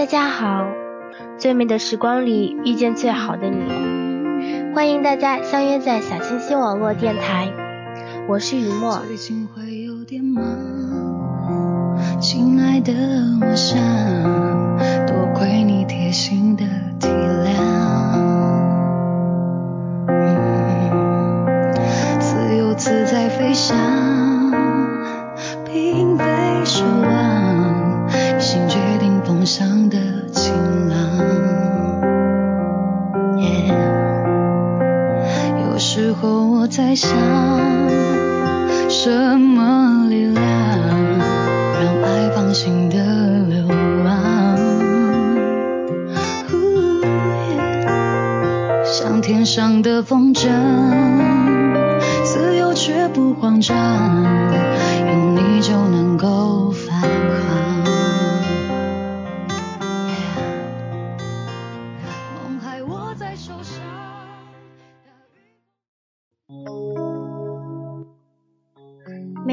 大家好，最美的时光里遇见最好的你，欢迎大家相约在小清新网络电台，我是雨墨。最近会有点忙亲爱的，我想多亏你贴心的体谅，自由自在飞翔，想，什么力量让爱放？心的流浪，像天上的风筝，自由却不慌张，有你就能够返航。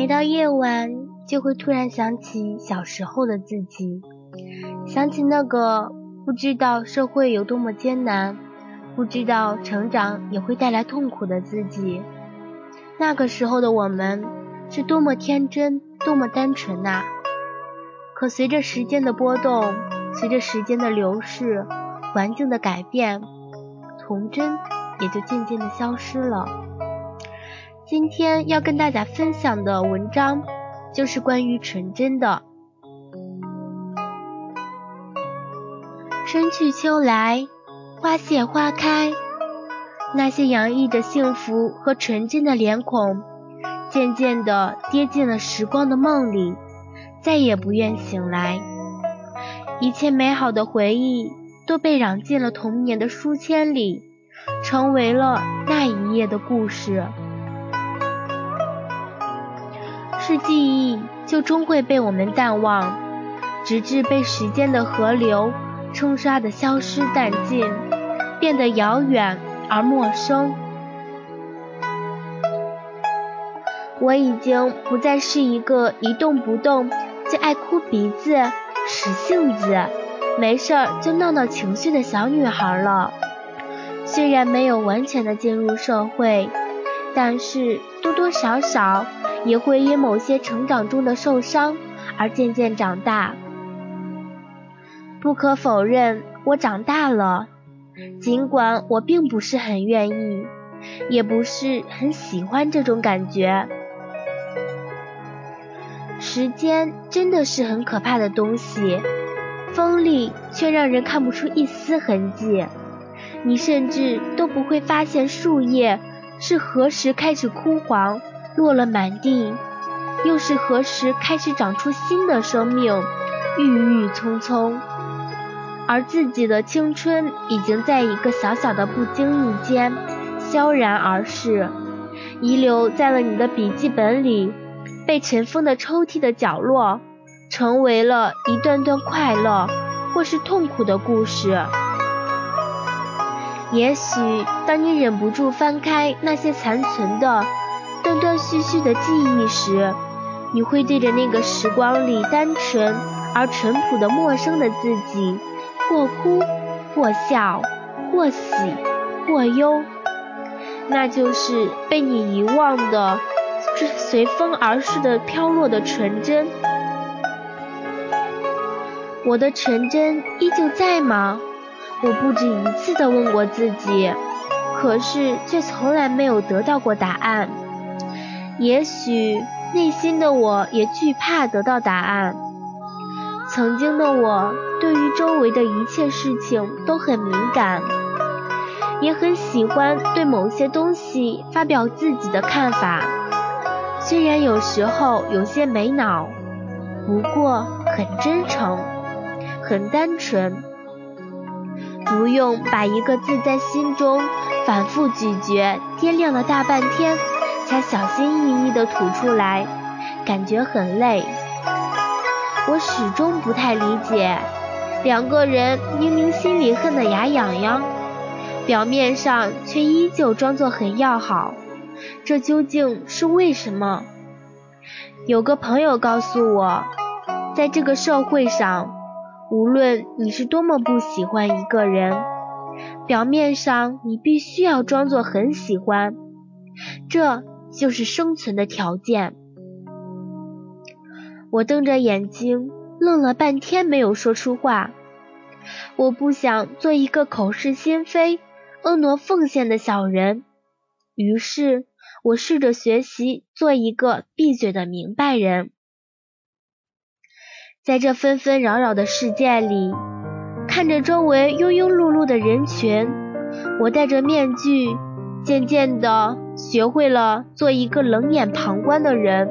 每到夜晚。就会突然想起小时候的自己，想起那个不知道社会有多么艰难，不知道成长也会带来痛苦的自己。那个时候的我们是多么天真，多么单纯呐！可随着时间的波动，随着时间的流逝，环境的改变，童真也就渐渐的消失了。今天要跟大家分享的文章。就是关于纯真的。春去秋来，花谢花开，那些洋溢着幸福和纯真的脸孔，渐渐地跌进了时光的梦里，再也不愿醒来。一切美好的回忆都被染进了童年的书签里，成为了那一页的故事。是记忆，就终会被我们淡忘，直至被时间的河流冲刷的消失殆尽，变得遥远而陌生。我已经不再是一个一动不动就爱哭鼻子、使性子、没事儿就闹闹情绪的小女孩了。虽然没有完全的进入社会，但是多多少少。也会因某些成长中的受伤而渐渐长大。不可否认，我长大了，尽管我并不是很愿意，也不是很喜欢这种感觉。时间真的是很可怕的东西，锋利却让人看不出一丝痕迹。你甚至都不会发现树叶是何时开始枯黄。落了满地，又是何时开始长出新的生命？郁郁葱葱，而自己的青春已经在一个小小的不经意间悄然而逝，遗留在了你的笔记本里，被尘封的抽屉的角落，成为了一段段快乐或是痛苦的故事。也许当你忍不住翻开那些残存的。断断续续的记忆时，你会对着那个时光里单纯而淳朴的陌生的自己，或哭，或笑，或喜，或忧。那就是被你遗忘的，随风而逝的飘落的纯真。我的纯真依旧在吗？我不止一次的问过自己，可是却从来没有得到过答案。也许内心的我也惧怕得到答案。曾经的我对于周围的一切事情都很敏感，也很喜欢对某些东西发表自己的看法。虽然有时候有些没脑，不过很真诚，很单纯。不用把一个字在心中反复咀嚼，掂量了大半天。才小心翼翼地吐出来，感觉很累。我始终不太理解，两个人明明心里恨得牙痒痒，表面上却依旧装作很要好，这究竟是为什么？有个朋友告诉我，在这个社会上，无论你是多么不喜欢一个人，表面上你必须要装作很喜欢，这就是生存的条件。我瞪着眼睛，愣了半天，没有说出话。我不想做一个口是心非、婀娜奉献的小人，于是我试着学习做一个闭嘴的明白人。在这纷纷扰扰的世界里，看着周围庸庸碌碌的人群，我戴着面具，渐渐的学会了做一个冷眼旁观的人。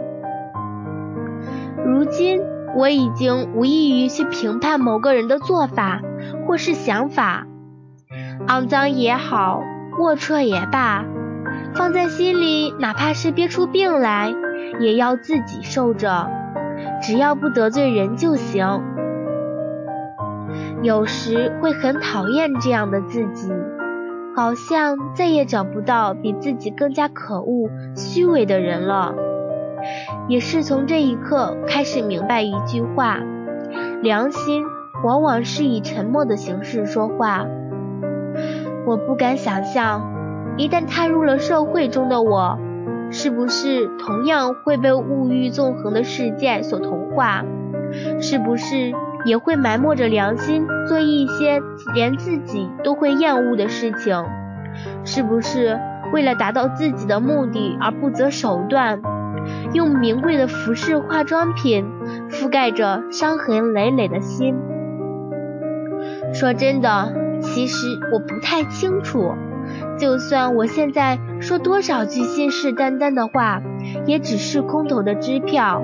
如今。我已经无异于去评判某个人的做法或是想法，肮脏也好，龌龊也罢，放在心里，哪怕是憋出病来，也要自己受着，只要不得罪人就行。有时会很讨厌这样的自己，好像再也找不到比自己更加可恶、虚伪的人了。也是从这一刻开始明白一句话：良心往往是以沉默的形式说话。我不敢想象，一旦踏入了社会中的我，是不是同样会被物欲纵横的世界所同化？是不是也会埋没着良心，做一些连自己都会厌恶的事情？是不是为了达到自己的目的而不择手段？用名贵的服饰、化妆品覆盖着伤痕累累的心。说真的，其实我不太清楚。就算我现在说多少句信誓旦旦的话，也只是空头的支票。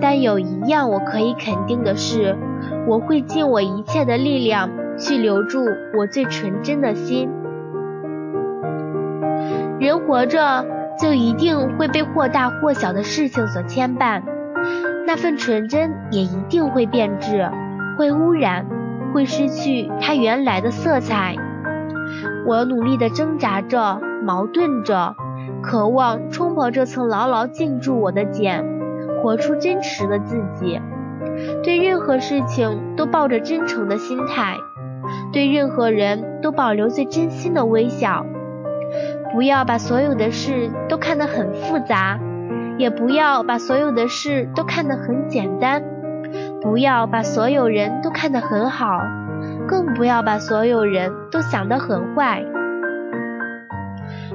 但有一样我可以肯定的是，我会尽我一切的力量去留住我最纯真的心。人活着。就一定会被或大或小的事情所牵绊，那份纯真也一定会变质，会污染，会失去它原来的色彩。我努力地挣扎着，矛盾着，渴望冲破这层牢牢禁住我的茧，活出真实的自己。对任何事情都抱着真诚的心态，对任何人都保留最真心的微笑。不要把所有的事都看得很复杂，也不要把所有的事都看得很简单。不要把所有人都看得很好，更不要把所有人都想得很坏。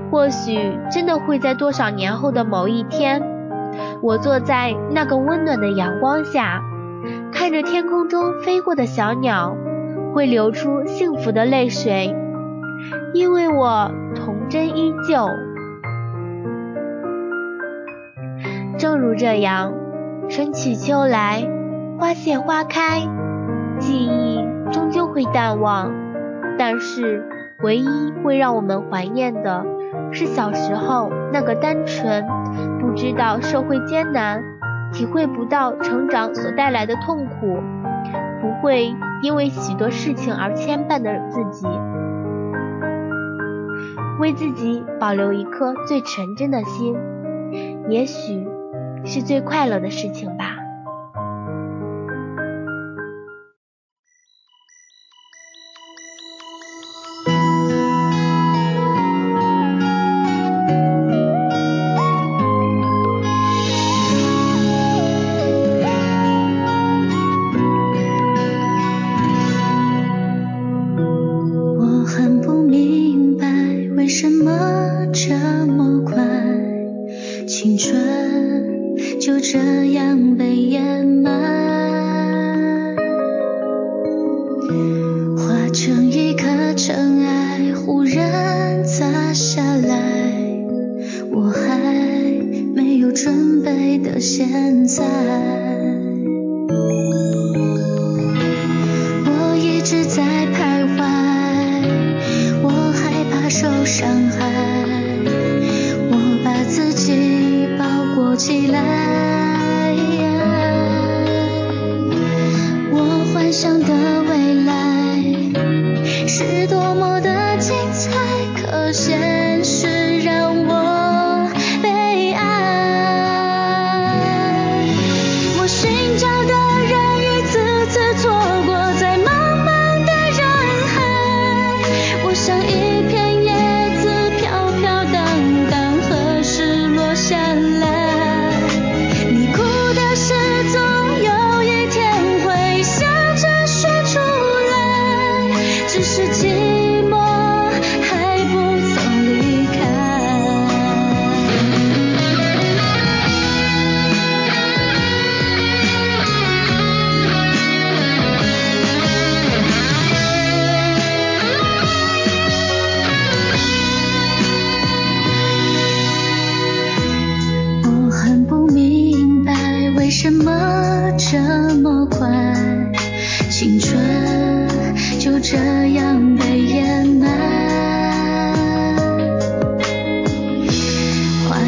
或许真的会在多少年后的某一天，我坐在那个温暖的阳光下，看着天空中飞过的小鸟，会流出幸福的泪水。因为我童真依旧，正如这样，春去秋来，花谢花开，记忆终究会淡忘，但是唯一会让我们怀念的，是小时候那个单纯，不知道社会艰难，体会不到成长所带来的痛苦，不会因为许多事情而牵绊的自己。为自己保留一颗最纯真的心，也许是最快乐的事情吧。化成一颗尘埃忽然砸下来我还没有准备的现在我一直在徘徊我害怕受伤害我把自己包裹起来我幻想的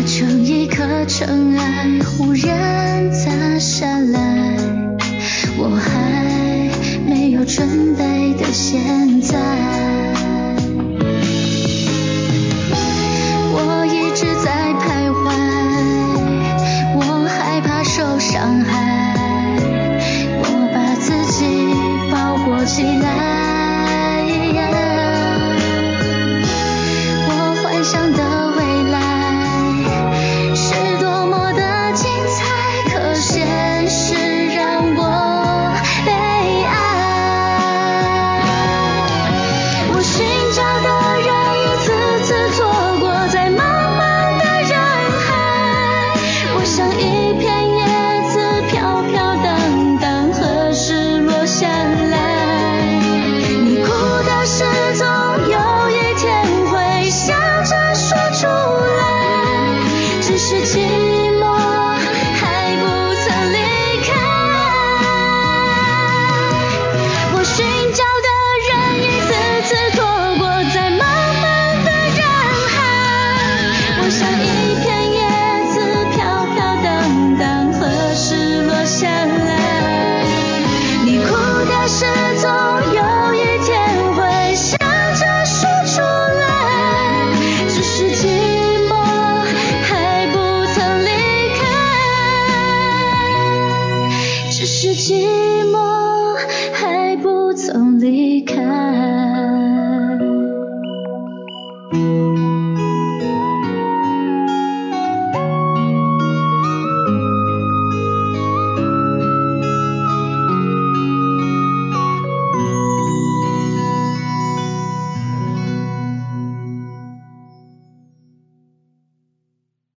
成一颗尘埃，忽然砸下来，我还没有准备的现在。